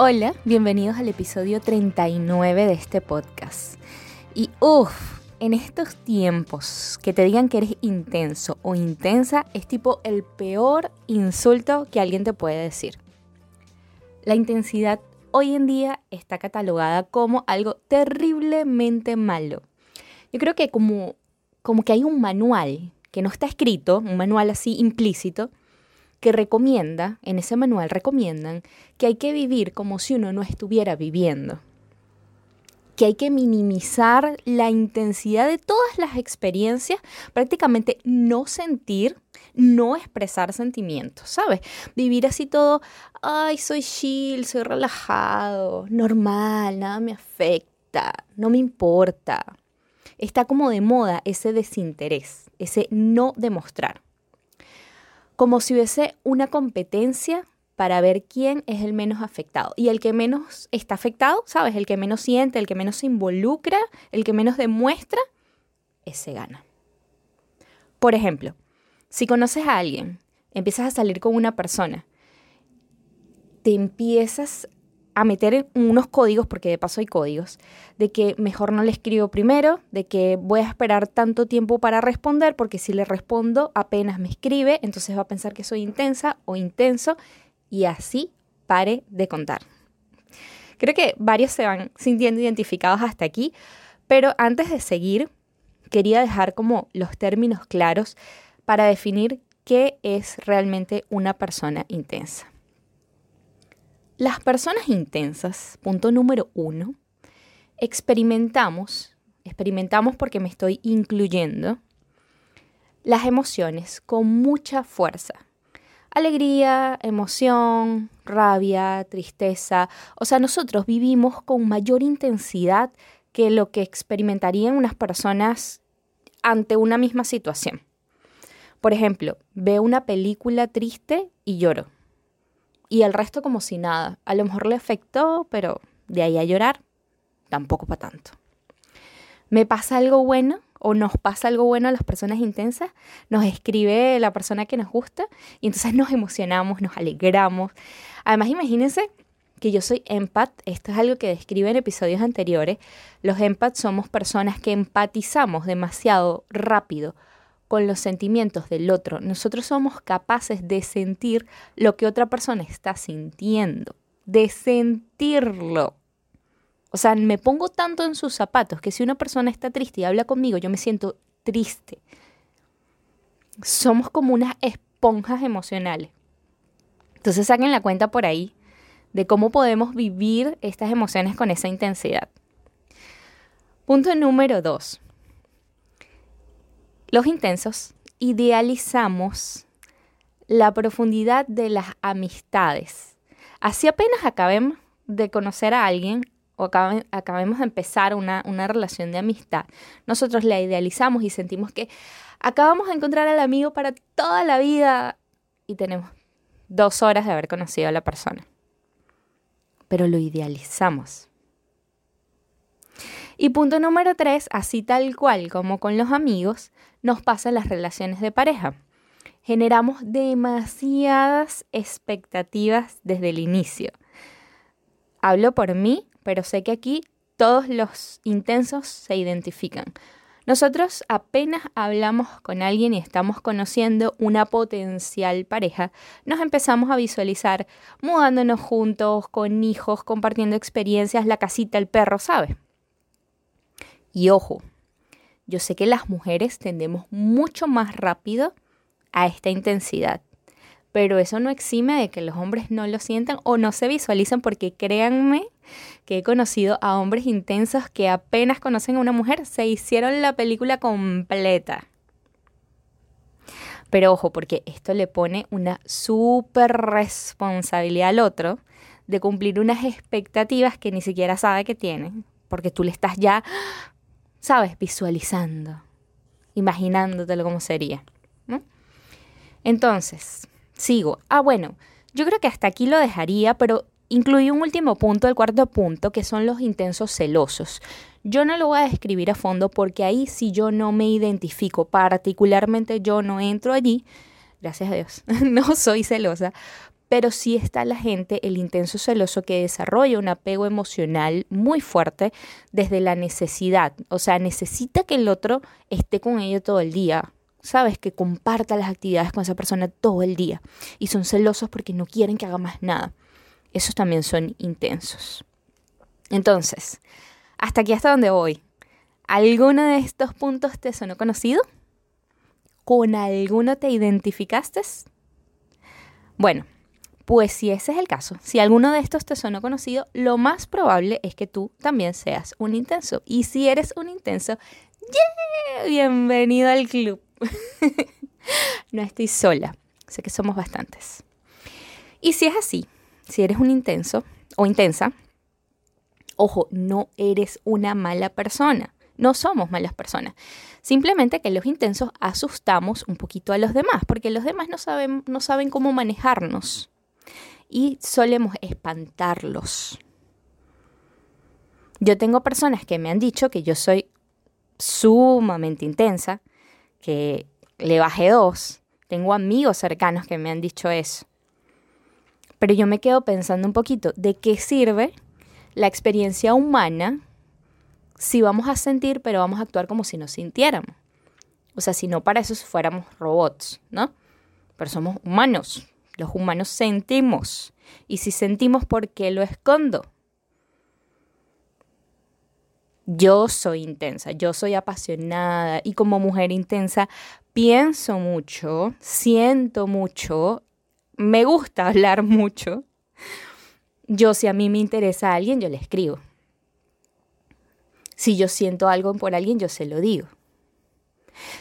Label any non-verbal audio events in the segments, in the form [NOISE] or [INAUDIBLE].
Hola, bienvenidos al episodio 39 de este podcast. Y uff, en estos tiempos que te digan que eres intenso o intensa es tipo el peor insulto que alguien te puede decir. La intensidad hoy en día está catalogada como algo terriblemente malo. Yo creo que como, como que hay un manual que no está escrito, un manual así implícito, que recomienda, en ese manual recomiendan que hay que vivir como si uno no estuviera viviendo, que hay que minimizar la intensidad de todas las experiencias, prácticamente no sentir, no expresar sentimientos, ¿sabes? Vivir así todo, ay, soy chill, soy relajado, normal, nada me afecta, no me importa. Está como de moda ese desinterés, ese no demostrar como si hubiese una competencia para ver quién es el menos afectado. Y el que menos está afectado, ¿sabes? El que menos siente, el que menos se involucra, el que menos demuestra, ese gana. Por ejemplo, si conoces a alguien, empiezas a salir con una persona, te empiezas a meter unos códigos, porque de paso hay códigos, de que mejor no le escribo primero, de que voy a esperar tanto tiempo para responder, porque si le respondo apenas me escribe, entonces va a pensar que soy intensa o intenso, y así pare de contar. Creo que varios se van sintiendo identificados hasta aquí, pero antes de seguir, quería dejar como los términos claros para definir qué es realmente una persona intensa. Las personas intensas, punto número uno, experimentamos, experimentamos porque me estoy incluyendo, las emociones con mucha fuerza. Alegría, emoción, rabia, tristeza. O sea, nosotros vivimos con mayor intensidad que lo que experimentarían unas personas ante una misma situación. Por ejemplo, veo una película triste y lloro y el resto como si nada. A lo mejor le afectó, pero de ahí a llorar, tampoco para tanto. ¿Me pasa algo bueno o nos pasa algo bueno a las personas intensas? Nos escribe la persona que nos gusta y entonces nos emocionamos, nos alegramos. Además, imagínense que yo soy empath, esto es algo que describe en episodios anteriores, los empaths somos personas que empatizamos demasiado rápido con los sentimientos del otro. Nosotros somos capaces de sentir lo que otra persona está sintiendo, de sentirlo. O sea, me pongo tanto en sus zapatos que si una persona está triste y habla conmigo, yo me siento triste. Somos como unas esponjas emocionales. Entonces saquen la cuenta por ahí de cómo podemos vivir estas emociones con esa intensidad. Punto número dos. Los intensos idealizamos la profundidad de las amistades. Así apenas acabemos de conocer a alguien o acabemos de empezar una, una relación de amistad, nosotros la idealizamos y sentimos que acabamos de encontrar al amigo para toda la vida y tenemos dos horas de haber conocido a la persona. Pero lo idealizamos. Y punto número tres, así tal cual como con los amigos, nos pasan las relaciones de pareja. Generamos demasiadas expectativas desde el inicio. Hablo por mí, pero sé que aquí todos los intensos se identifican. Nosotros apenas hablamos con alguien y estamos conociendo una potencial pareja, nos empezamos a visualizar mudándonos juntos, con hijos, compartiendo experiencias, la casita, el perro, ¿sabes? Y ojo, yo sé que las mujeres tendemos mucho más rápido a esta intensidad, pero eso no exime de que los hombres no lo sientan o no se visualizan porque créanme que he conocido a hombres intensos que apenas conocen a una mujer, se hicieron la película completa. Pero ojo, porque esto le pone una súper responsabilidad al otro de cumplir unas expectativas que ni siquiera sabe que tiene, porque tú le estás ya, sabes, visualizando, imaginándotelo como sería. Entonces, sigo. Ah, bueno, yo creo que hasta aquí lo dejaría, pero incluí un último punto, el cuarto punto, que son los intensos celosos. Yo no lo voy a describir a fondo porque ahí si yo no me identifico, particularmente yo no entro allí, gracias a Dios, [LAUGHS] no soy celosa, pero sí está la gente, el intenso celoso, que desarrolla un apego emocional muy fuerte desde la necesidad. O sea, necesita que el otro esté con ello todo el día. Sabes, que comparta las actividades con esa persona todo el día. Y son celosos porque no quieren que haga más nada. Esos también son intensos. Entonces, hasta aquí hasta donde voy. ¿Alguno de estos puntos te sonó conocido? ¿Con alguno te identificaste? Bueno, pues si ese es el caso, si alguno de estos te sonó conocido, lo más probable es que tú también seas un intenso. Y si eres un intenso, bienvenido al club. [LAUGHS] no estoy sola, sé que somos bastantes. Y si es así, si eres un intenso o intensa, ojo, no eres una mala persona. No somos malas personas. Simplemente que los intensos asustamos un poquito a los demás, porque los demás no saben, no saben cómo manejarnos. Y solemos espantarlos. Yo tengo personas que me han dicho que yo soy sumamente intensa, que le bajé dos. Tengo amigos cercanos que me han dicho eso. Pero yo me quedo pensando un poquito, ¿de qué sirve la experiencia humana si vamos a sentir, pero vamos a actuar como si no sintiéramos? O sea, si no para eso fuéramos robots, ¿no? Pero somos humanos. Los humanos sentimos. Y si sentimos, ¿por qué lo escondo? Yo soy intensa, yo soy apasionada y como mujer intensa pienso mucho, siento mucho me gusta [LAUGHS] hablar mucho. Yo si a mí me interesa a alguien, yo le escribo. Si yo siento algo por alguien, yo se lo digo.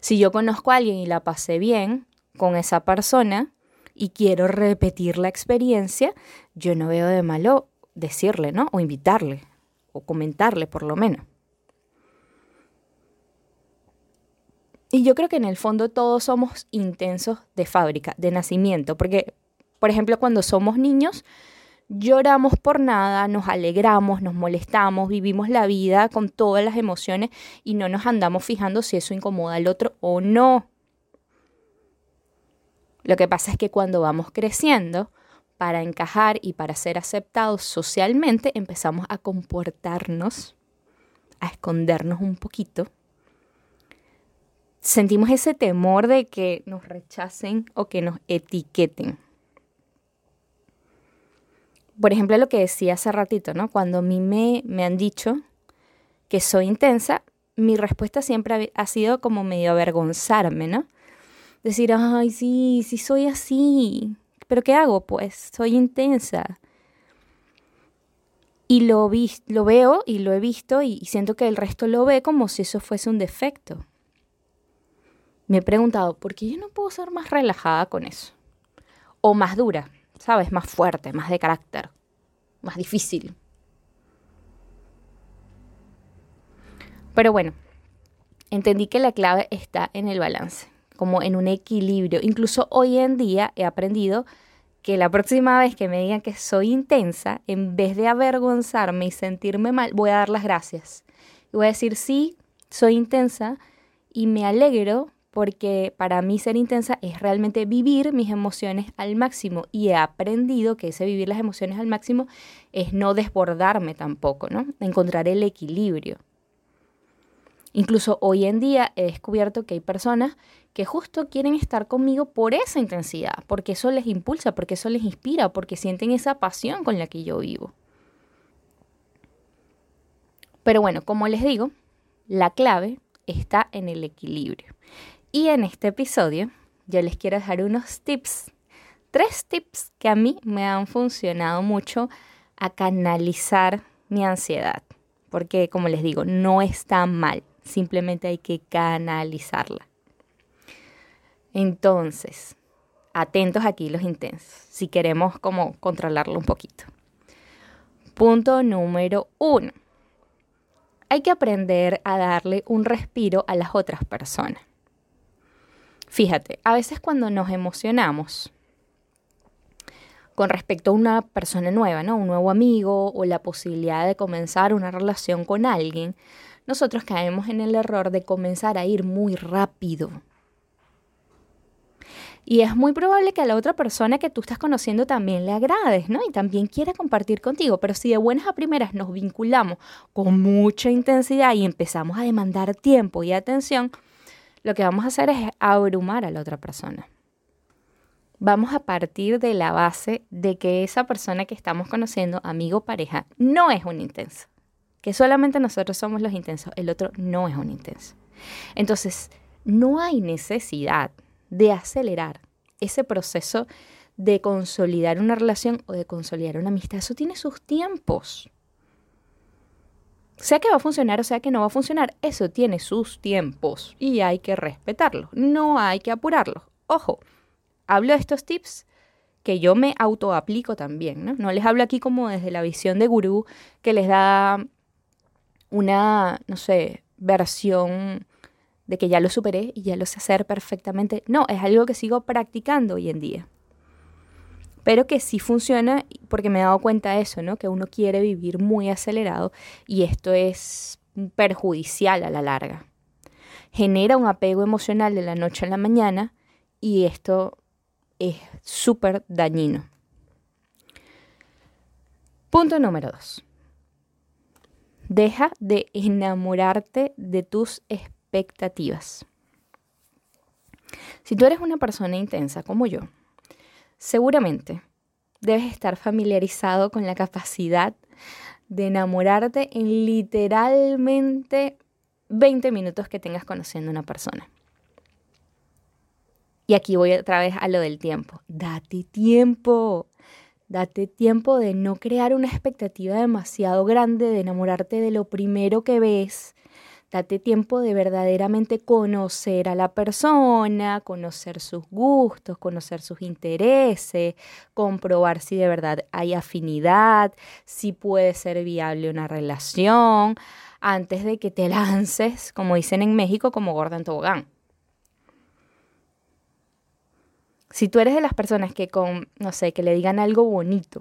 Si yo conozco a alguien y la pasé bien con esa persona y quiero repetir la experiencia, yo no veo de malo decirle, ¿no? O invitarle, o comentarle por lo menos. Y yo creo que en el fondo todos somos intensos de fábrica, de nacimiento, porque por ejemplo, cuando somos niños, lloramos por nada, nos alegramos, nos molestamos, vivimos la vida con todas las emociones y no nos andamos fijando si eso incomoda al otro o no. Lo que pasa es que cuando vamos creciendo, para encajar y para ser aceptados socialmente, empezamos a comportarnos, a escondernos un poquito. Sentimos ese temor de que nos rechacen o que nos etiqueten por ejemplo, lo que decía hace ratito, ¿no? Cuando a mí me, me han dicho que soy intensa, mi respuesta siempre ha, sido como medio avergonzarme, ¿no? Decir, ay, sí, sí soy así, pero ¿qué hago? Pues soy intensa. Y lo, vi, lo veo y lo he visto y siento que el resto lo ve como si eso fuese un defecto. Me he preguntado, ¿por qué yo no puedo ser más relajada con eso? O más dura. ¿sabes? Más fuerte, más de carácter, más difícil. Pero bueno, entendí que la clave está en el balance, como en un equilibrio. Incluso hoy en día he aprendido que la próxima vez que me digan que soy intensa, en vez de avergonzarme y sentirme mal, voy a dar las gracias. Y voy a decir, sí, soy intensa y me alegro porque para mí ser intensa es realmente vivir mis emociones al máximo y he aprendido que ese vivir las emociones al máximo es no desbordarme tampoco, ¿no? Encontrar el equilibrio. Incluso hoy en día he descubierto que hay personas que justo quieren estar conmigo por esa intensidad, porque eso les impulsa, porque eso les inspira, porque sienten esa pasión con la que yo vivo. Pero bueno, como les digo, la clave está en el equilibrio. Y en este episodio yo les quiero dejar unos tips, tres tips que a mí me han funcionado mucho a canalizar mi ansiedad. Porque como les digo, no está mal, simplemente hay que canalizarla. Entonces, atentos aquí los intensos, si queremos como controlarlo un poquito. Punto número uno. Hay que aprender a darle un respiro a las otras personas. Fíjate, a veces cuando nos emocionamos con respecto a una persona nueva, ¿no? Un nuevo amigo o la posibilidad de comenzar una relación con alguien, nosotros caemos en el error de comenzar a ir muy rápido. Y es muy probable que a la otra persona que tú estás conociendo también le agrades, ¿no? Y también quiera compartir contigo. Pero si de buenas a primeras nos vinculamos con mucha intensidad y empezamos a demandar tiempo y atención, lo que vamos a hacer es abrumar a la otra persona. Vamos a partir de la base de que esa persona que estamos conociendo, amigo pareja, no es un intenso que solamente nosotros somos los intensos, el otro no es un intenso. Entonces, no hay necesidad de acelerar ese proceso de consolidar una relación o de consolidar una amistad. Eso tiene sus tiempos. Sea que va a funcionar o sea que no va a funcionar, eso tiene sus tiempos y hay que respetarlo. No hay que apurarlo. Ojo, hablo de estos tips que yo me autoaplico también, ¿no? No les hablo aquí como desde la visión de gurú que les da una, no sé, versión de que ya lo superé y ya lo sé hacer perfectamente. No, es algo que sigo practicando hoy en día. Pero que sí funciona porque me he dado cuenta de eso, ¿no? Que uno quiere vivir muy acelerado y esto es perjudicial a la larga. Genera un apego emocional de la noche a la mañana y esto es súper dañino. Punto número dos. Deja de enamorarte de tus. Si tú eres una persona intensa como yo, seguramente debes estar familiarizado con la capacidad de enamorarte en literalmente 20 minutos que tengas conociendo a una persona. Y aquí voy otra vez a lo del tiempo. Date tiempo. Date tiempo de no crear una expectativa demasiado grande, de enamorarte de lo primero que ves. Date tiempo de verdaderamente conocer a la persona, conocer sus gustos, conocer sus intereses, comprobar si de verdad hay afinidad, si puede ser viable una relación, antes de que te [LAUGHS] lances, como dicen en México, como gorda en tobogán. Si tú eres de las personas que con, no sé, que le digan algo bonito,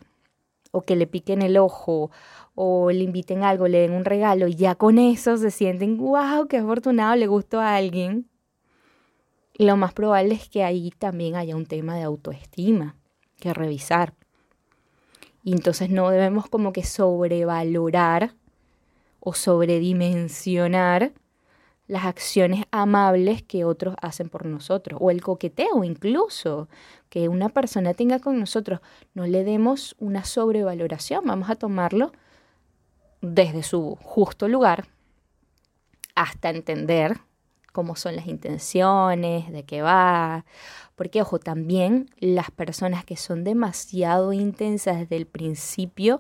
o que le piquen el ojo, o le inviten algo, le den un regalo, y ya con eso se sienten, wow, qué afortunado, le gustó a alguien, lo más probable es que ahí también haya un tema de autoestima que revisar. Y entonces no debemos como que sobrevalorar o sobredimensionar las acciones amables que otros hacen por nosotros, o el coqueteo incluso, que una persona tenga con nosotros. No le demos una sobrevaloración, vamos a tomarlo desde su justo lugar hasta entender cómo son las intenciones, de qué va. Porque, ojo, también las personas que son demasiado intensas desde el principio,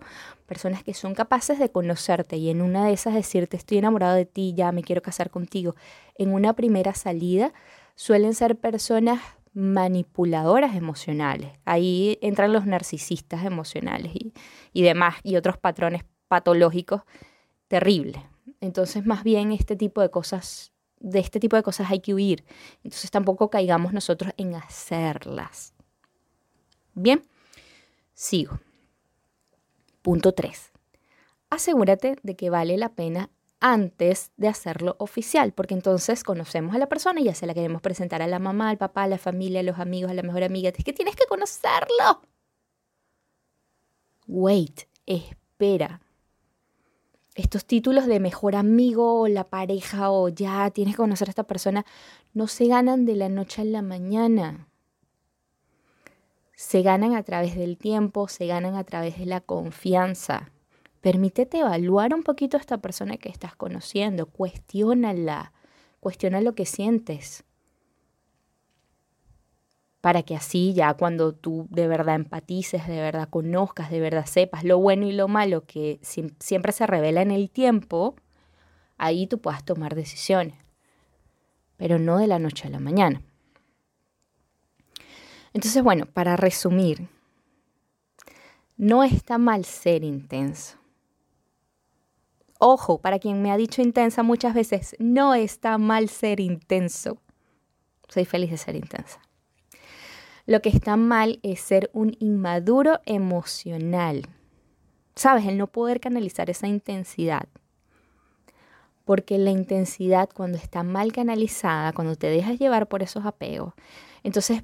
personas que son capaces de conocerte y en una de esas decirte estoy enamorado de ti, ya me quiero casar contigo, en una primera salida, suelen ser personas manipuladoras emocionales. Ahí entran los narcisistas emocionales y, y demás, y otros patrones patológicos terribles. Entonces, más bien este tipo de cosas de este tipo de cosas hay que huir. Entonces tampoco caigamos nosotros en hacerlas. Bien, sigo. Punto 3. Asegúrate de que vale la pena antes de hacerlo oficial, porque entonces conocemos a la persona y ya se la queremos presentar a la mamá, al papá, a la familia, a los amigos, a la mejor amiga. Es que tienes que conocerlo. Wait, espera estos títulos de mejor amigo o la pareja o ya tienes que conocer a esta persona no se ganan de la noche a la mañana. Se ganan a través del tiempo, se ganan a través de la confianza. Permítete evaluar un poquito a esta persona que estás conociendo, cuestiónala, cuestiona lo que sientes para que así ya cuando tú de verdad empatices, de verdad conozcas, de verdad sepas lo bueno y lo malo que siempre se revela en el tiempo, ahí tú puedas tomar decisiones, pero no de la noche a la mañana. Entonces, bueno, para resumir, no está mal ser intenso. ojo, para quien me ha dicho intensa muchas veces, no está mal ser intenso. Soy feliz de ser intensa. Lo que está mal es ser un inmaduro emocional. ¿Sabes? El no poder canalizar esa intensidad. Porque la intensidad cuando está mal canalizada, cuando te dejas llevar por esos apegos, entonces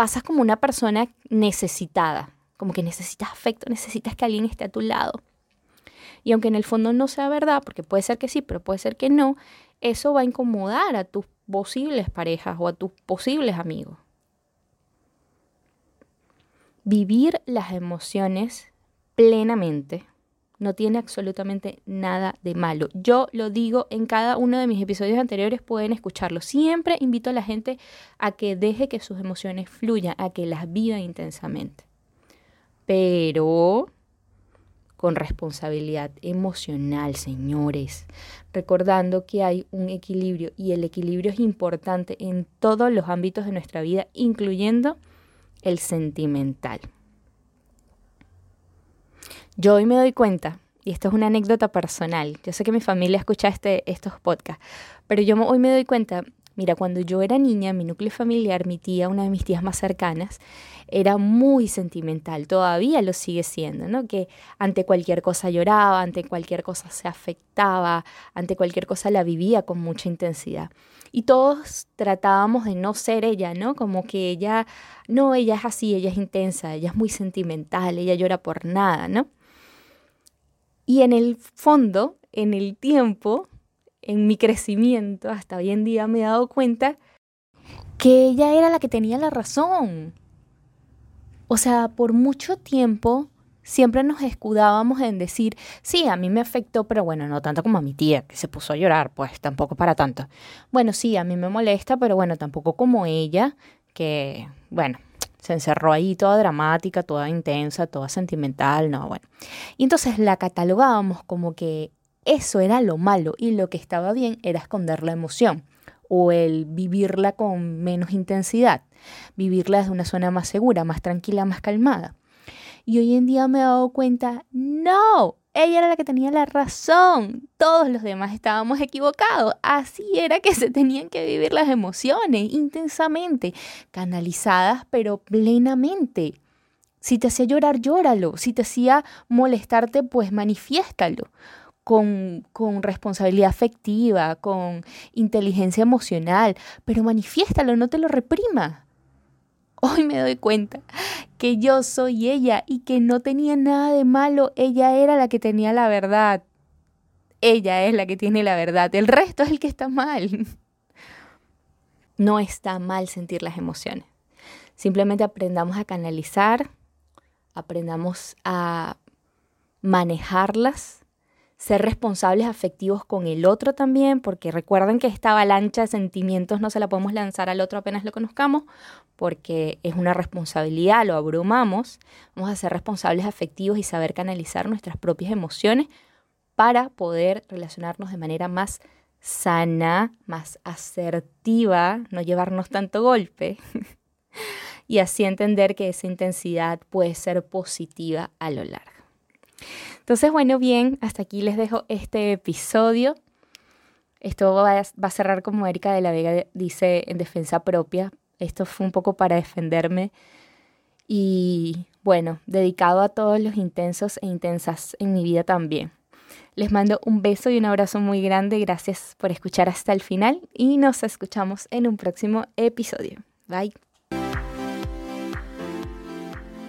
pasas como una persona necesitada, como que necesitas afecto, necesitas que alguien esté a tu lado. Y aunque en el fondo no sea verdad, porque puede ser que sí, pero puede ser que no, eso va a incomodar a tus posibles parejas o a tus posibles amigos. Vivir las emociones plenamente no tiene absolutamente nada de malo. Yo lo digo en cada uno de mis episodios anteriores, pueden escucharlo. Siempre invito a la gente a que deje que sus emociones fluyan, a que las viva intensamente. Pero con responsabilidad emocional, señores, recordando que hay un equilibrio y el equilibrio es importante en todos los ámbitos de nuestra vida, incluyendo el sentimental. Yo hoy me doy cuenta, y esto es una anécdota personal, yo sé que mi familia escucha este, estos podcasts, pero yo hoy me doy cuenta, mira, cuando yo era niña, mi núcleo familiar, mi tía, una de mis tías más cercanas, era muy sentimental, todavía lo sigue siendo, ¿no? Que ante cualquier cosa lloraba, ante cualquier cosa se afectaba, ante cualquier cosa la vivía con mucha intensidad. Y todos tratábamos de no ser ella, ¿no? Como que ella, no, ella es así, ella es intensa, ella es muy sentimental, ella llora por nada, ¿no? Y en el fondo, en el tiempo, en mi crecimiento, hasta hoy en día me he dado cuenta que ella era la que tenía la razón. O sea, por mucho tiempo siempre nos escudábamos en decir, sí, a mí me afectó, pero bueno, no tanto como a mi tía, que se puso a llorar, pues tampoco para tanto. Bueno, sí, a mí me molesta, pero bueno, tampoco como ella, que, bueno, se encerró ahí toda dramática, toda intensa, toda sentimental, no, bueno. Y entonces la catalogábamos como que eso era lo malo y lo que estaba bien era esconder la emoción o el vivirla con menos intensidad, vivirla desde una zona más segura, más tranquila, más calmada. Y hoy en día me he dado cuenta, no, ella era la que tenía la razón. Todos los demás estábamos equivocados. Así era que se tenían que vivir las emociones intensamente, canalizadas pero plenamente. Si te hacía llorar, llóralo. Si te hacía molestarte, pues manifiéstalo. Con, con, responsabilidad afectiva, con inteligencia emocional, pero manifiéstalo, no te lo reprima. Hoy me doy cuenta que yo soy ella y que no tenía nada de malo, ella era la que tenía la verdad. Ella es la que tiene la verdad, el resto es el que está mal. No está mal sentir las emociones. Simplemente aprendamos a canalizar, aprendamos a manejarlas ser responsables afectivos con el otro también, porque recuerden que esta avalancha de sentimientos no se la podemos lanzar al otro apenas lo conozcamos, porque es una responsabilidad, lo abrumamos. Vamos a ser responsables afectivos y saber canalizar nuestras propias emociones para poder relacionarnos de manera más sana, más asertiva, no llevarnos tanto golpe. [LAUGHS] y así entender que esa intensidad puede ser positiva a lo largo. Entonces, bueno, bien, hasta aquí les dejo este episodio. Esto va a, cerrar como Erika de la Vega dice en defensa propia. Esto fue un poco para defenderme y bueno, dedicado a todos los intensos e intensas en mi vida también. Les mando un beso y un abrazo muy grande. Gracias por escuchar hasta el final y nos escuchamos en un próximo episodio. Bye.